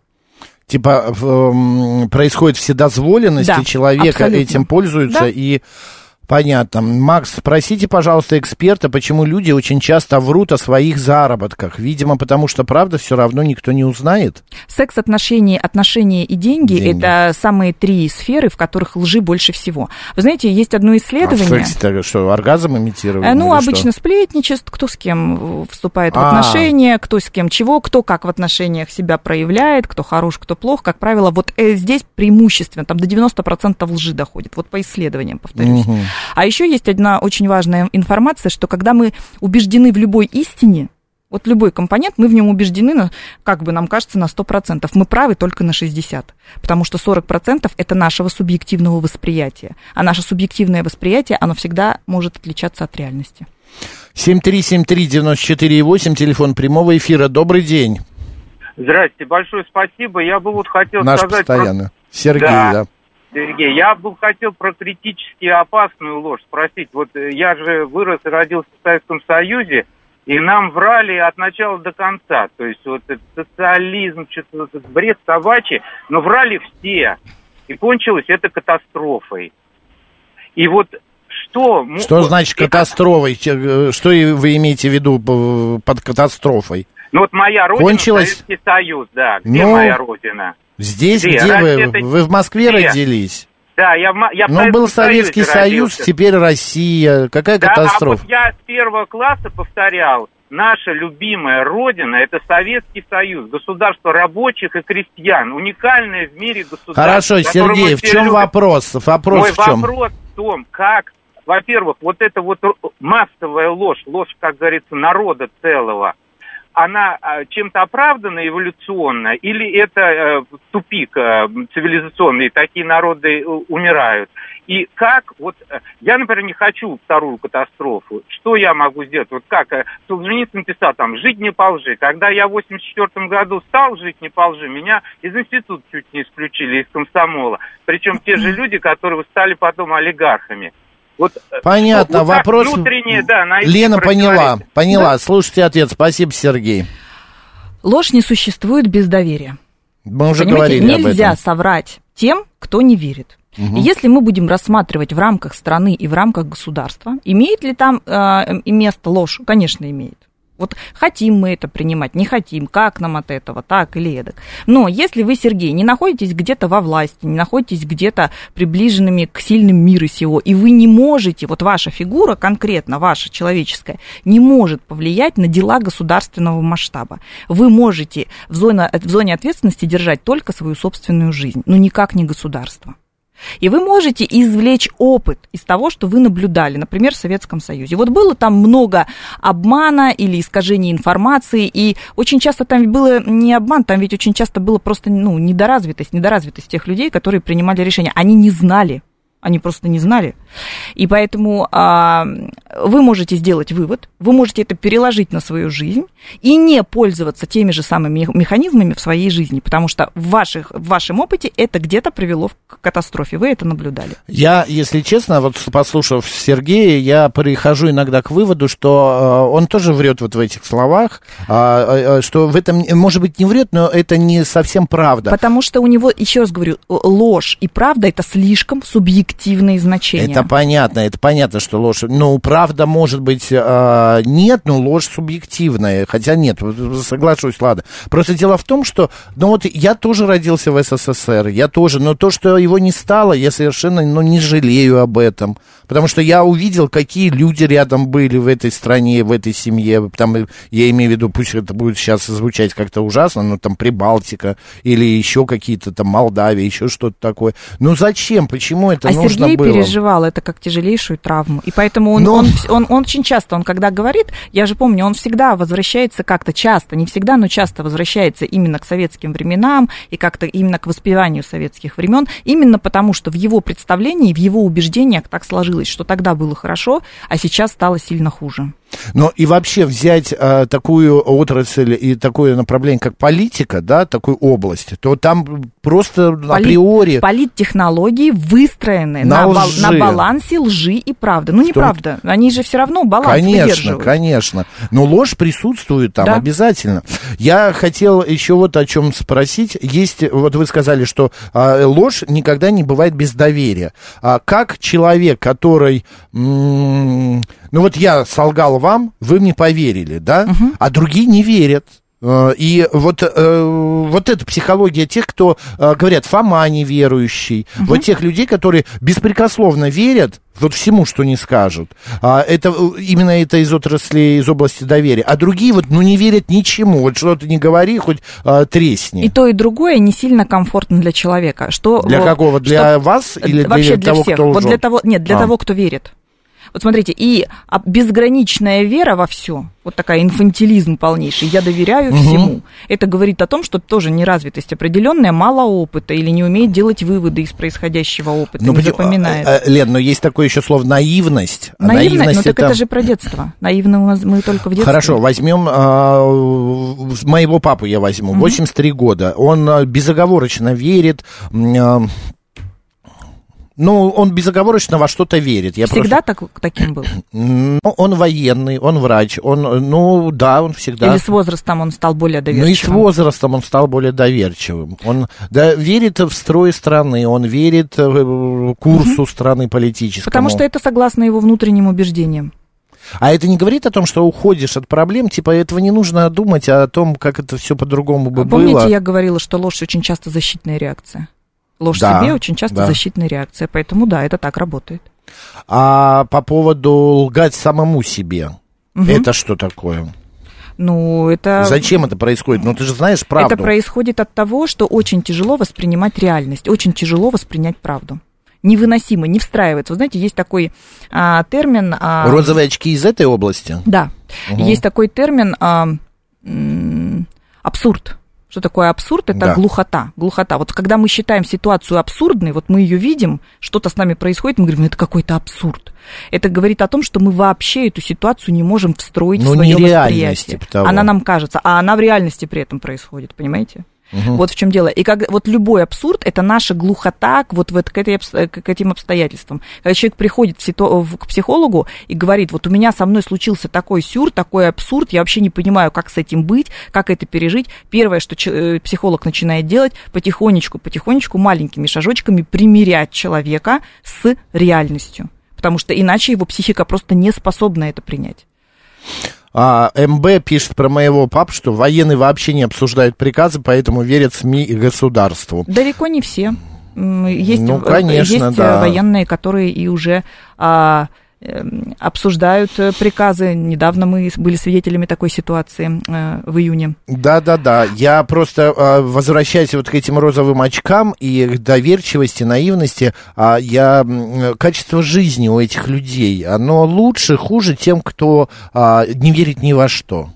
Типа в, м, происходит вседозволенность, Да, и человек абсолютно. этим пользуется Да. и Понятно. Макс, спросите, пожалуйста, эксперта, почему люди очень часто врут о своих заработках. Видимо, потому что, правда, все равно никто не узнает. Секс, отношения, отношения и деньги, Деньги. это самые три сферы, в которых лжи больше всего. Вы знаете, есть одно А в исследование. сексе-то что, оргазм имитировать? Э, Ну, обычно что? сплетничество, кто с кем вступает в А. отношения, кто с кем чего, кто как в отношениях себя проявляет, кто хорош, кто плох. Как правило, вот э, здесь преимущественно, там до 90% лжи доходит, вот по исследованиям, повторюсь. Мгм. А еще есть одна очень важная информация, что когда мы убеждены в любой истине, вот любой компонент, мы в нем убеждены, на, как бы нам кажется, на 100%. Мы правы только на 60%. Потому что 40% это нашего субъективного восприятия. А наше субъективное восприятие, оно всегда может отличаться от реальности. 7373948, телефон прямого эфира. Добрый день. Здрасте, большое спасибо. Я бы вот хотел Наш сказать... постоянно. Сергей, Да. да. Сергей, я бы хотел про критически опасную ложь спросить. Вот э, я же вырос и родился в Советском Союзе, и нам врали от начала до конца. То есть вот этот социализм, что-то вот этот бред собачий, но врали все. И кончилось это катастрофой. И вот что... Что значит катастрофой? Э, Что вы имеете в виду п- под катастрофой? Ну вот моя родина, Кончилось? Советский Союз, да. Где Ну, моя родина? Здесь, Где? где вы? это- Вы в Москве Где? родились? Да, я, я Ну, был Советский Союз, родился. теперь Россия. Какая Да, а катастрофа? вот я с первого класса повторял, наша любимая родина – это Советский Союз, государство рабочих и крестьян, уникальное в мире государство. Хорошо, Сергей, в чем любим. вопрос? Вопрос Мой в чем? вопрос в том, как, во-первых, вот эта вот массовая ложь, ложь, как говорится, народа целого, она а, чем-то оправдана эволюционно, или это э, тупик э, цивилизационный, такие народы э, умирают? И как, вот, э, я, например, не хочу вторую катастрофу. Что я могу сделать? Вот как э, Солженицын написал там, жить не по лжи. Когда я в 84 году стал жить не по лжи, меня из института чуть не исключили, из комсомола. Причем те же люди, которые стали потом олигархами. Вот, э, Понятно, вот так вопрос... внутреннее, да, найти Лена поняла, противоречие. поняла. Слушайте ответ. Спасибо, Сергей. Ложь не существует без доверия. Мы уже Понимаете, говорили об нельзя этом. соврать тем, кто не верит. И если мы будем рассматривать в рамках страны и в рамках государства, имеет ли там э, место ложь? Конечно, имеет. Вот хотим мы это принимать, не хотим, как нам от этого, так или эдак. Но если вы, Сергей, не находитесь где-то во власти, не находитесь где-то приближенными к сильным мира сего, и вы не можете, вот ваша фигура, конкретно ваша человеческая, не может повлиять на дела государственного масштаба. Вы можете в зоне, в зоне ответственности держать только свою собственную жизнь, но никак не государство. И вы можете извлечь опыт из того, что вы наблюдали, например, в Советском Союзе. Вот было там много обмана или искажения информации, и очень часто там было не обман, там ведь очень часто было просто ну, недоразвитость, недоразвитость тех людей, которые принимали решения. Они не знали, они просто не знали. И поэтому а, вы можете сделать вывод, вы можете это переложить на свою жизнь и не пользоваться теми же самыми механизмами в своей жизни, потому что в, ваших, в вашем опыте это где-то привело к катастрофе. Вы это наблюдали. Я, если честно, вот послушав Сергея, я прихожу иногда к выводу, что э, он тоже врет вот в этих словах, а, э, что в этом, может быть, не врет, но это не совсем правда. Потому что у него, еще раз говорю, ложь и правда это слишком субъективные значения. Это понятно, это понятно, что ложь. Ну, правда, может быть, э, нет, но ложь субъективная. Хотя нет, соглашусь, ладно. Просто дело в том, что, ну вот я тоже родился в СССР, я тоже, но то, что его не стало, я совершенно, ну, не жалею об этом. Потому что я увидел, какие люди рядом были в этой стране, в этой семье. Там, я имею в виду, пусть это будет сейчас звучать как-то ужасно, но там Прибалтика или еще какие-то там Молдавия, еще что-то такое. Ну зачем? Почему это а нужно Сергей было? переживал это как тяжелейшую травму. И поэтому он, Но- он, он, он очень часто, он когда говорит, я же помню, он всегда возвращается как-то часто, не всегда, но часто возвращается именно к советским временам и как-то именно к воспеванию советских времен, именно потому что в его представлении, в его убеждениях так сложилось, что тогда было хорошо, а сейчас стало сильно хуже. Но и вообще взять э, такую отрасль и такое направление, как политика, да, такую область, то там просто Поли- априори... Политтехнологии выстроены На на, бал- на балансе лжи и правды. Ну, неправда. Они же все равно баланс Конечно, конечно. Но ложь присутствует там Да. обязательно. Я хотел еще вот о чем спросить. Есть, вот вы сказали, что а, ложь никогда не бывает без доверия. А как человек, который, м, ну вот я солгал вам, вы мне поверили, да? А другие не верят. Э, И вот, э, вот эта психология тех, кто э, говорят, Фома неверующий, вот тех людей, которые беспрекословно верят вот всему, что не скажут. А, это именно это из отрасли, из области доверия. А другие вот, ну, не верят ничему. Вот что ты не говори, хоть а, тресни. И то, и другое не сильно комфортно для человека. Что, Для вот, какого? Для что- вас или Вообще для для того, всех. кто вот лжет? для того, нет, для А. того, кто верит. Вот смотрите, и безграничная вера во все, вот такая инфантилизм полнейший, я доверяю всему. Это говорит о том, что тоже неразвитость определенная, мало опыта или не умеет делать выводы из происходящего опыта, не почему- запоминает. а, а, Лен, но есть такое еще слово наивность. А Наивность, ну так это... это же про детство. Наивно у нас мы только в детстве. Хорошо, возьмем а, моего папу я возьму, 83 года. Он а, безоговорочно верит. а, ну, он безоговорочно во что-то верит. Я Всегда так, таким был? просто- Ну, он военный, он врач, он, ну, да, он всегда... Или с возрастом он стал более Ну и с доверчивым? возрастом он стал более доверчивым. Он да, верит в строй страны, он верит курсу страны политическому. Потому что это согласно его внутренним убеждениям. А это не говорит о том, что уходишь от проблем, типа этого не нужно думать, а о том, как это все по-другому бы Помните, было. я говорила, что ложь очень часто защитная реакция? Ложь Да, себе очень часто да. защитная реакция, поэтому да, это так работает. А по поводу лгать самому себе, это что такое? Ну, это... Зачем это происходит? Ну ты же знаешь правду. Это происходит от того, что очень тяжело воспринимать реальность, очень тяжело воспринять правду. Невыносимо, не встраивается. Вы знаете, есть такой а, термин... а, Розовые очки из этой области? Да, Мгм. есть такой термин а, абсурд. Что такое абсурд? Это Да. глухота. Глухота. Вот когда мы считаем ситуацию абсурдной, вот мы ее видим, что-то с нами происходит, мы говорим, «Ну, это какой-то абсурд. Это говорит о том, что мы вообще эту ситуацию не можем встроить Ну, в свое восприятие. б того. Она нам кажется, а она в реальности при этом происходит, понимаете? Вот в чем дело. И как вот любой абсурд это наша глухота к вот, вот к, этой, обс- к этим обстоятельствам. Когда человек приходит в ситу- к психологу и говорит, вот у меня со мной случился такой сюр, такой абсурд, я вообще не понимаю, как с этим быть, как это пережить. Первое, что ч- э, психолог начинает делать, потихонечку, потихонечку, маленькими шажочками примирять человека с реальностью. Потому что иначе его психика просто не способна это принять. А, МБ пишет про моего папу, что военные вообще не обсуждают приказы, поэтому верят СМИ и государству. Далеко не все. Есть, Ну, э, конечно, есть э, да. военные, которые и уже а, обсуждают э, приказы. Недавно мы были свидетелями такой ситуации э, в июне. Да-да-да, я просто а, возвращаясь вот к этим розовым очкам и к доверчивости, наивности, а, я качество жизни у этих людей, оно лучше, хуже тем, кто а, не верит ни во что.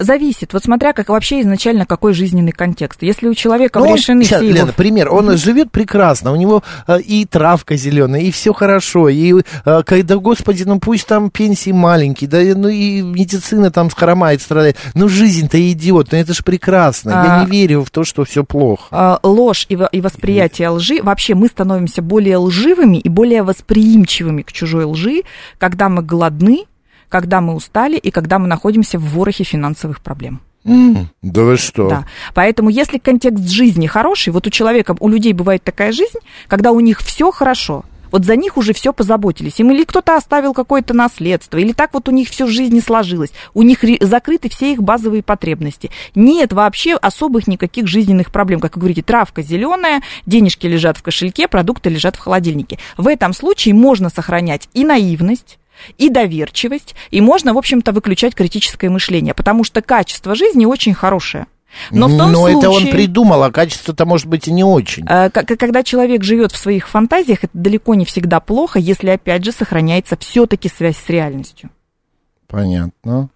Зависит, вот смотря как вообще изначально какой жизненный контекст. Если у человека Ну, решены щас, все его... Лена, пример, он живет прекрасно, у него а, и травка зеленая, и все хорошо, и а, когда, господи, ну пусть там пенсии маленькие, да, ну и медицина там хромает, страдает, ну жизнь-то идет, ну это же прекрасно, я А. не верю в то, что все плохо. а, ложь и, и восприятие лжи, вообще мы становимся более лживыми и более восприимчивыми к чужой лжи, когда мы голодны, когда мы устали и когда мы находимся в ворохе финансовых проблем. Да вы что? Да. Поэтому, если контекст жизни хороший, вот у человека, у людей бывает такая жизнь, когда у них все хорошо. Вот за них уже все позаботились. Им или кто-то оставил какое-то наследство, или так вот у них все в жизни сложилось. У них закрыты все их базовые потребности. Нет вообще особых никаких жизненных проблем. Как вы говорите, травка зеленая, денежки лежат в кошельке, продукты лежат в холодильнике. В этом случае можно сохранять и наивность, и доверчивость, и можно, в общем-то, выключать критическое мышление, потому что качество жизни очень хорошее. Но в том Но случае... это он придумал, а качество-то может быть и не очень. э, Когда человек живет в своих фантазиях, это далеко не всегда плохо, если, опять же, сохраняется все-таки связь с реальностью. Понятно.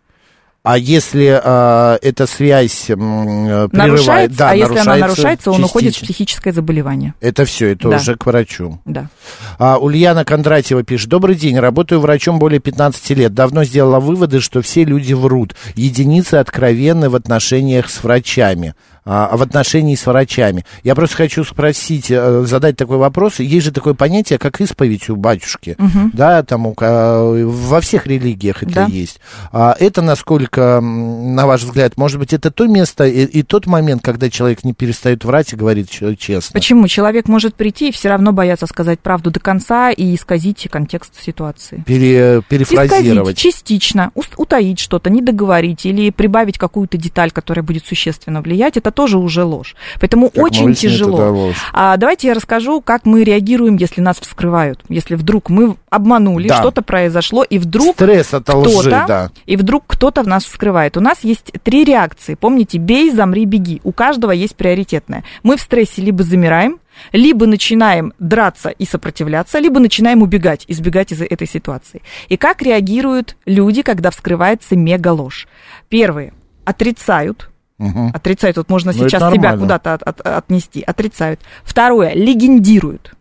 А если а, эта связь э, прерывает, Нарушается, да, а если она нарушается, он уходит в психическое заболевание. Это все, это Да. уже к врачу. Да. А, Ульяна Кондратьева пишет. Добрый день, работаю врачом более 15 лет. Давно сделала выводы, что все люди врут. Единицы откровенны в отношениях с врачами. А, в отношении с врачами. Я просто хочу спросить, э, задать такой вопрос. Есть же такое понятие, как исповедь у батюшки. Да, там у ка- во всех религиях это Да. есть. А это насколько, на ваш взгляд, может быть, это то место и, и тот момент, когда человек не перестает врать и говорит честно? Почему? Человек может прийти и все равно бояться сказать правду до конца и исказить контекст ситуации. Пере- Исказить перефразировать. частично, ус- утаить что-то, не договорить или прибавить какую-то деталь, которая будет существенно влиять, это тоже уже ложь. Поэтому Как очень выяснили, это тяжело. да, ложь. А давайте я расскажу, как мы реагируем, если нас вскрывают. Если вдруг мы обманули, Да. что-то произошло, и вдруг Стресс от лжи, кто-то, да. и вдруг кто-то в нас вскрывает. У нас есть три реакции. Помните, бей, замри, беги. У каждого есть приоритетная. Мы в стрессе либо замираем, либо начинаем драться и сопротивляться, либо начинаем убегать, избегать из этой ситуации. И как реагируют люди, когда вскрывается мега-ложь? Первые отрицают, Мгм. отрицают, вот можно Ну, это сейчас себя куда-то от- от- отнести, отрицают. Второе, легендируют.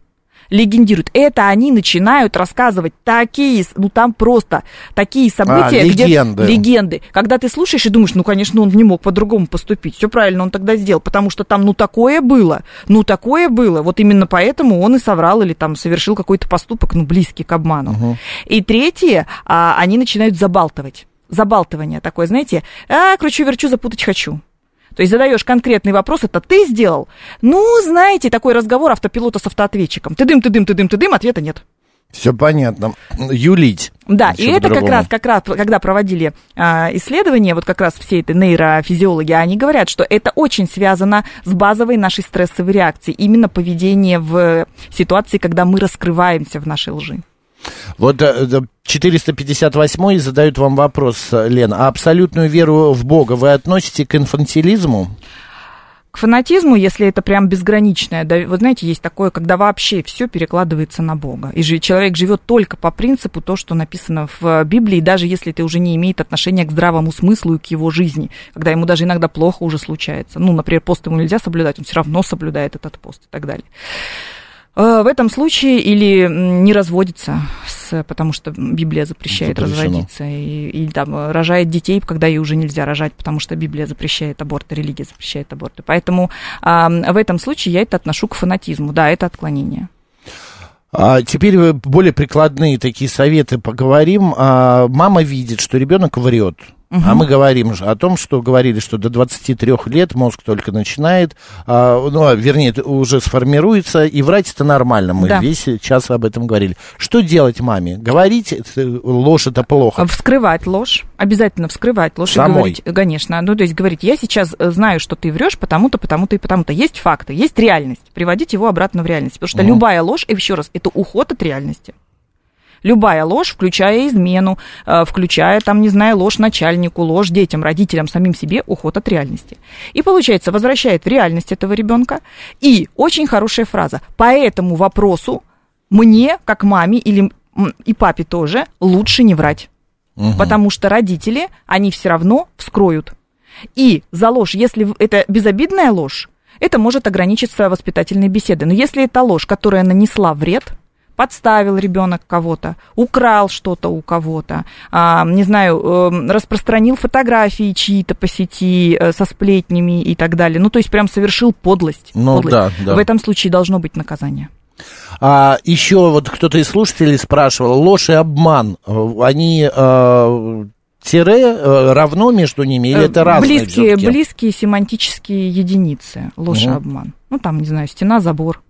Легендируют. Это они начинают рассказывать такие, ну там просто такие события, А, легенды. где легенды. Когда ты слушаешь и думаешь, ну, конечно, он не мог по-другому поступить. Все правильно он тогда сделал, потому что там, ну, такое было, ну, такое было. Вот именно поэтому он и соврал или там совершил какой-то поступок, ну, близкий к обману. И третье, а, они начинают забалтывать. Забалтывание такое, знаете, а, кручу-верчу, запутать хочу. То есть задаешь конкретный вопрос, это ты сделал? Ну, знаете, такой разговор автопилота с автоответчиком. Ты дым, ты дым, ты дым, ты дым, ответа нет. Все понятно. Юлить. Да, и это как раз, как раз, когда проводили а, исследования, вот как раз все это нейрофизиологи, они говорят, что это очень связано с базовой нашей стрессовой реакцией, именно поведение в ситуации, когда мы раскрываемся в нашей лжи. Вот э, э, 458 задают вам вопрос, э, Лена. А абсолютную веру в Бога вы относите к инфантилизму? К фанатизму, если это прям безграничное, да, вы знаете, есть такое, когда вообще все перекладывается на Бога. И же человек живет только по принципу то, что написано в Библии, даже если это уже не имеет отношения к здравому смыслу и к его жизни, когда ему даже иногда плохо уже случается. Ну, например, пост ему нельзя соблюдать, он все равно соблюдает этот пост и так далее. Э, в этом случае или не разводится, с, потому что Библия запрещает Запрещено. разводиться, и, или там рожает детей, когда ей уже нельзя рожать, потому что Библия запрещает аборты, религия запрещает аборты. Поэтому а, в этом случае я это отношу к фанатизму. Да, это отклонение. А теперь более прикладные такие советы поговорим. А, мама видит, что ребенок врет. Угу. А мы говорим же о том, что говорили, что до 23 лет мозг только начинает, а, ну, а, вернее, уже сформируется, и врать это нормально. Мы да. весь час об этом говорили. Что делать маме? Говорить ложь это плохо. Вскрывать ложь. Обязательно вскрывать ложь. Самой? И говорить, конечно. Ну, то есть говорить, я сейчас э, знаю, что ты врешь, потому-то, потому-то и потому-то. Есть факты, есть реальность. Приводить его обратно в реальность. Потому что угу. любая ложь, и еще раз, это уход от реальности. Любая ложь, включая измену, э, включая, там, не знаю, ложь начальнику, ложь детям, родителям, самим себе, уход от реальности. И, получается, возвращает в реальность этого ребенка. И очень хорошая фраза. По этому вопросу мне, как маме или и папе тоже, лучше не врать. Угу. Потому что родители, они все равно вскроют. И за ложь, если это безобидная ложь, это может ограничиться воспитательной беседой. Но если это ложь, которая нанесла вред, подставил ребенок кого-то, украл что-то у кого-то, а, не знаю, э, распространил фотографии чьи-то по сети э, со сплетнями и так далее. Ну, то есть прям совершил подлость. Ну, подлость. Да, да. В этом случае должно быть наказание. А, еще вот кто-то из слушателей спрашивал, ложь и обман, они э, тире равно между ними или это разные близкие, близкие семантические единицы, ложь угу. и обман. Ну, там, не знаю, стена, забор,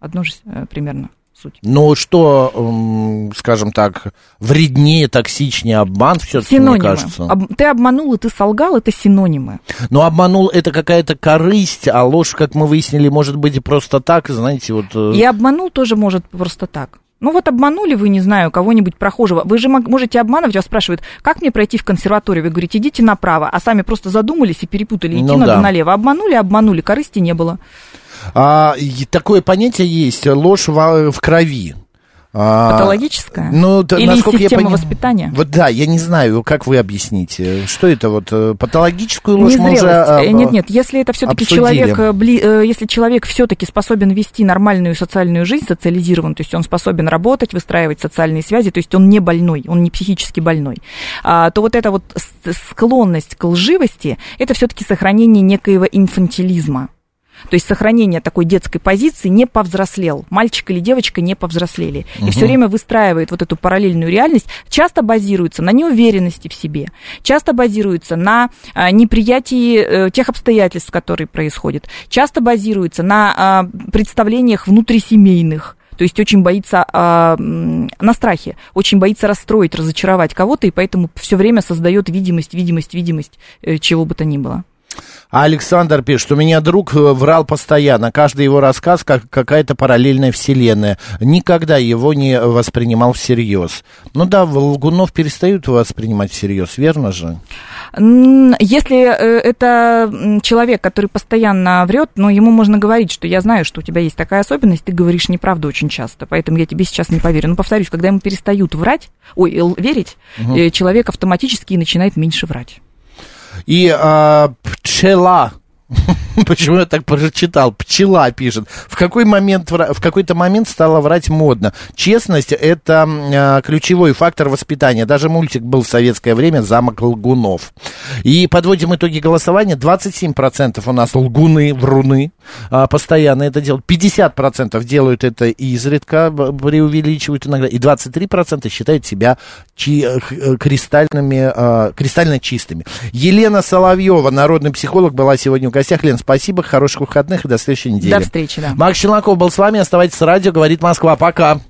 одно же примерно суть. Ну, что, скажем так, вреднее, токсичнее обман все-таки, мне кажется. Об, ты обманул и ты солгал, это синонимы. Но обманул это какая-то корысть, а ложь, как мы выяснили, может быть и просто так, знаете, вот... Э, и обманул тоже может просто так. Ну вот обманули вы, не знаю, кого-нибудь прохожего. Вы же можете обманывать, вас спрашивают, как мне пройти в консерваторию? Вы говорите, идите направо, а сами просто задумались и перепутали, идти ну, надо да. налево. Обманули, обманули, корысти не было. А, такое понятие есть, ложь в, в крови. А, Патологическая? Ну, Или насколько система я пони... воспитания? Вот да, я не знаю, как вы объясните. Что это вот? Э, патологическую ложь мы уже а, Нет, нет, если это все-таки человек, э, э, если человек все-таки способен вести нормальную социальную жизнь, социализирован, то есть он способен работать, выстраивать социальные связи, то есть он не больной, он не психически больной, а, то вот эта вот склонность к лживости, это все-таки сохранение некоего инфантилизма. То есть сохранение такой детской позиции не повзрослел. Мальчик или девочка не повзрослели. Угу. И все время выстраивает вот эту параллельную реальность. Часто базируется на неуверенности в себе. Часто базируется на а, неприятии э, тех обстоятельств, которые происходят. Часто базируется на а, представлениях внутрисемейных. То есть очень боится а, на страхе, очень боится расстроить, разочаровать кого-то, и поэтому все время создает видимость, видимость, видимость э, чего бы то ни было. А Александр пишет, у меня друг э, врал постоянно, каждый его рассказ как какая-то параллельная вселенная. Никогда его не воспринимал всерьез. Ну да, лгунов перестают воспринимать всерьез, верно же? Если э, это человек, который постоянно врет, ну, ему можно говорить, что я знаю, что у тебя есть такая особенность, ты говоришь неправду очень часто, поэтому я тебе сейчас не поверю. Но повторюсь, когда ему перестают врать, ой, верить, угу. человек автоматически начинает меньше врать. И а, пчела Почему я так прочитал? Пчела пишет. В, какой момент, в какой-то момент стало врать модно. Честность – это э, ключевой фактор воспитания. Даже мультик был в советское время «Замок лгунов». И подводим итоги голосования. 27% у нас лгуны, вруны. Э, постоянно это делают. 50% делают это изредка, преувеличивают иногда. И 23% считают себя чи, э, кристальными, э, кристально чистыми. Елена Соловьева, народный психолог, была сегодня у гостях. Лен, спасибо, хороших выходных и до следующей недели. До встречи, да. Макс Челноков был с вами. Оставайтесь с радио, говорит Москва. Пока.